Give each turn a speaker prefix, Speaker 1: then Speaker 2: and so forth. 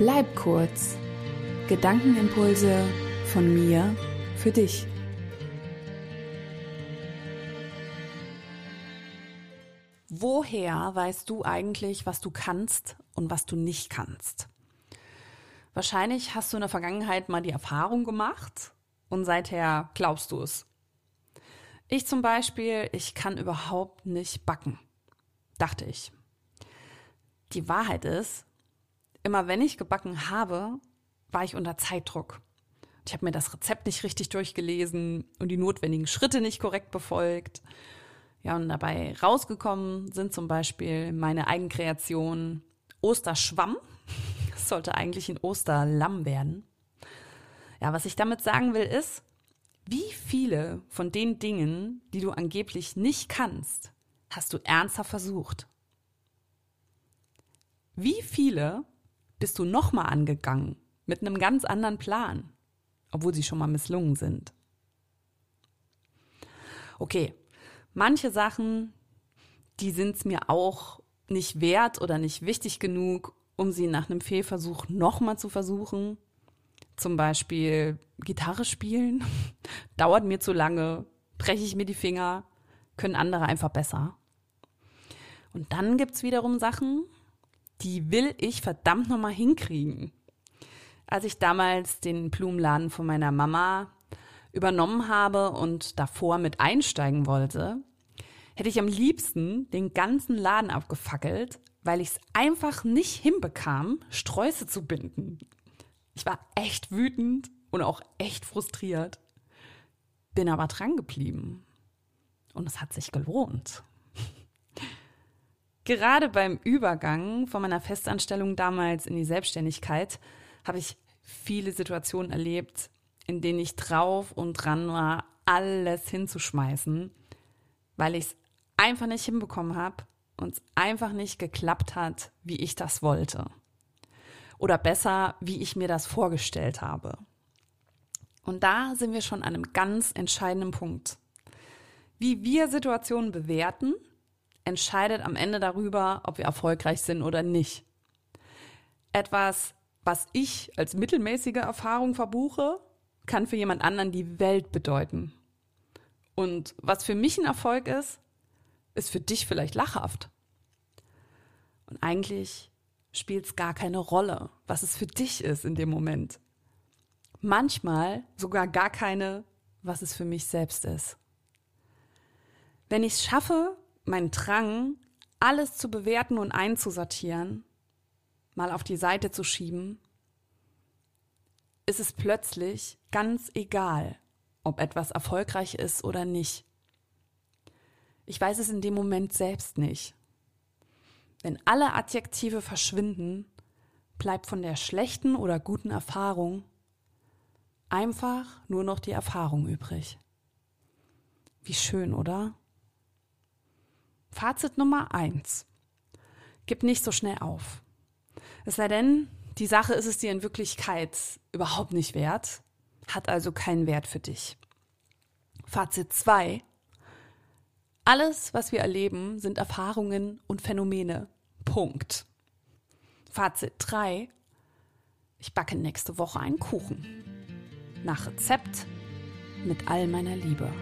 Speaker 1: Bleib kurz. Gedankenimpulse von mir für dich. Woher weißt du eigentlich, was du kannst und was du nicht kannst? Wahrscheinlich hast du in der Vergangenheit mal die Erfahrung gemacht und seither glaubst du es. Ich zum Beispiel, ich kann überhaupt nicht backen, dachte ich. Die Wahrheit ist, immer wenn ich gebacken habe, war ich unter Zeitdruck. Ich habe mir das Rezept nicht richtig durchgelesen und die notwendigen Schritte nicht korrekt befolgt. Ja, und dabei rausgekommen sind zum Beispiel meine Eigenkreation Osterschwamm. Das sollte eigentlich ein Osterlamm werden. Ja, was ich damit sagen will ist, wie viele von den Dingen, die du angeblich nicht kannst, hast du ernsthaft versucht? Wie viele bist du nochmal angegangen mit einem ganz anderen Plan, obwohl sie schon mal misslungen sind? Okay, manche Sachen, die sind es mir auch nicht wert oder nicht wichtig genug, um sie nach einem Fehlversuch nochmal zu versuchen. Zum Beispiel Gitarre spielen, dauert mir zu lange, breche ich mir die Finger, können andere einfach besser. Und dann gibt es wiederum Sachen, die will ich verdammt nochmal hinkriegen. Als ich damals den Blumenladen von meiner Mama übernommen habe und davor mit einsteigen wollte, hätte ich am liebsten den ganzen Laden abgefackelt, weil ich es einfach nicht hinbekam, Sträuße zu binden. Ich war echt wütend und auch echt frustriert. Bin aber dran geblieben. Und es hat sich gelohnt. Gerade beim Übergang von meiner Festanstellung damals in die Selbstständigkeit habe ich viele Situationen erlebt, in denen ich drauf und dran war, alles hinzuschmeißen, weil ich es einfach nicht hinbekommen habe und es einfach nicht geklappt hat, wie ich das wollte. Oder besser, wie ich mir das vorgestellt habe. Und da sind wir schon an einem ganz entscheidenden Punkt. Wie wir Situationen bewerten, entscheidet am Ende darüber, ob wir erfolgreich sind oder nicht. Etwas, was ich als mittelmäßige Erfahrung verbuche, kann für jemand anderen die Welt bedeuten. Und was für mich ein Erfolg ist, ist für dich vielleicht lachhaft. Und eigentlich spielt es gar keine Rolle, was es für dich ist in dem Moment. Manchmal sogar gar keine, was es für mich selbst ist. Wenn ich es schaffe, meinen Drang, alles zu bewerten und einzusortieren, mal auf die Seite zu schieben, ist es plötzlich ganz egal, ob etwas erfolgreich ist oder nicht. Ich weiß es in dem Moment selbst nicht. Wenn alle Adjektive verschwinden, bleibt von der schlechten oder guten Erfahrung einfach nur noch die Erfahrung übrig. Wie schön, oder? Fazit Nummer eins: Gib nicht so schnell auf. Es sei denn, die Sache ist es dir in Wirklichkeit überhaupt nicht wert, hat also keinen Wert für dich. Fazit zwei: Alles, was wir erleben, sind Erfahrungen und Phänomene. Punkt. Fazit drei: Ich backe nächste Woche einen Kuchen. Nach Rezept mit all meiner Liebe.